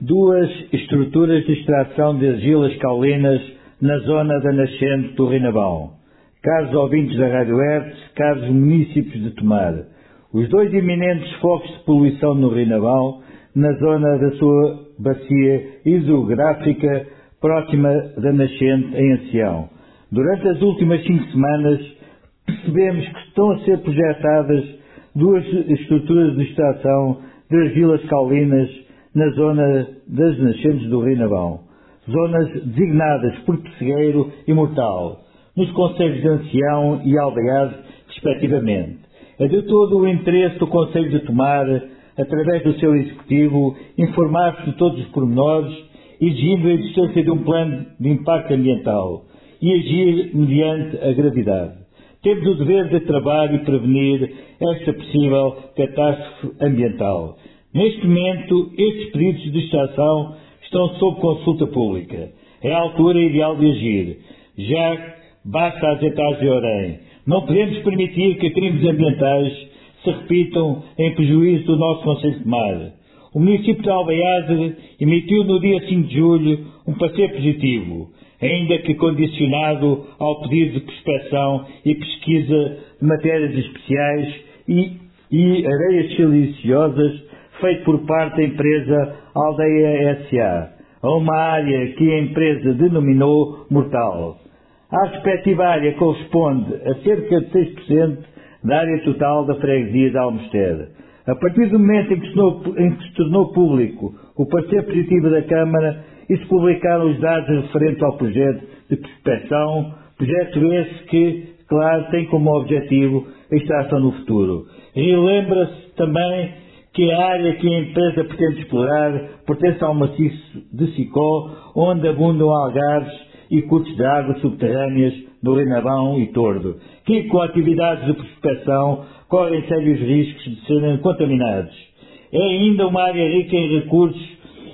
duas estruturas de extração de argilas caulinas na zona da nascente do Rinabão. Caros ouvintes da Rádio Hertz, caros municípios de Tomar, os dois iminentes focos de poluição no Rinabão, na zona da sua bacia hidrográfica próxima da nascente em Ancião. Durante as últimas cinco semanas, percebemos que estão a ser projetadas duas estruturas de extração de argilas caulinas na zona das nascentes do Rinabão, zonas designadas por Pessegueiro e Mortal, nos conselhos de Ancião e Aldeado, respectivamente. É de todo o interesse do Conselho de Tomar, através do seu Executivo, informar-se de todos os pormenores, exigindo a existência de um plano de impacto ambiental e agir mediante a gravidade. Temos o dever de trabalho e prevenir esta possível catástrofe ambiental Neste momento, estes pedidos de extração estão sob consulta pública. É a altura ideal de agir. Já basta as etapas de orem. Não podemos permitir que crimes ambientais se repitam em prejuízo do nosso Conselho de Mar. O município de Albeade emitiu no dia 5 de julho um parecer positivo, ainda que condicionado ao pedido de prospeção e pesquisa de matérias especiais e, e areias siliciosas feito por parte da empresa Aldeia SA, a uma área que a empresa denominou mortal. A respectiva área corresponde a cerca de 6% da área total da freguesia de Almested. A partir do momento em que, tornou, em que se tornou público o parecer positivo da Câmara e se publicaram os dados referentes ao projeto de prospecção, projeto esse que, claro, tem como objetivo a extração no futuro. E lembra-se também que área que a empresa pretende explorar pertence ao maciço de Sicó, onde abundam algarves e cursos de águas subterrâneas do Renavão e Tordo, que com atividades de prospecção correm sérios riscos de serem contaminados. É ainda uma área rica em recursos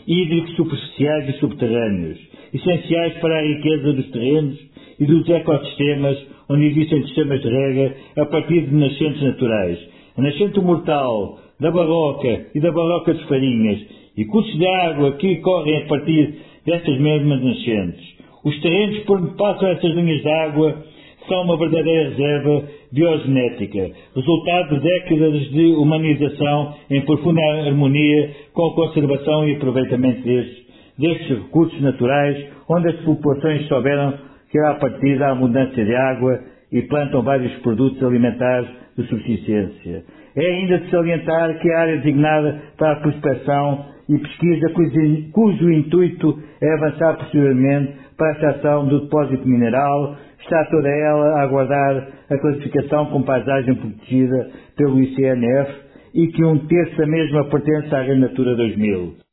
hídricos superficiais e subterrâneos, essenciais para a riqueza dos terrenos e dos ecossistemas onde existem sistemas de rega a partir de nascentes naturais. A nascente mortal da Barroca e da Barroca de Farinhas e cursos de água que correm a partir destas mesmas nascentes. Os terrenos por onde passam estas linhas de água são uma verdadeira reserva biogenética, resultado de décadas de humanização em profunda harmonia com a conservação e aproveitamento destes, destes recursos naturais, onde as populações souberam que a partir da abundância de água e plantam vários produtos alimentares de subsistência. É ainda de salientar que a área designada para a prospecção e pesquisa, cujo, cujo intuito é avançar posteriormente para a extração do depósito mineral, está toda ela a aguardar a classificação com paisagem protegida pelo ICNF e que um terço da mesma pertence à Rede Natura 2000.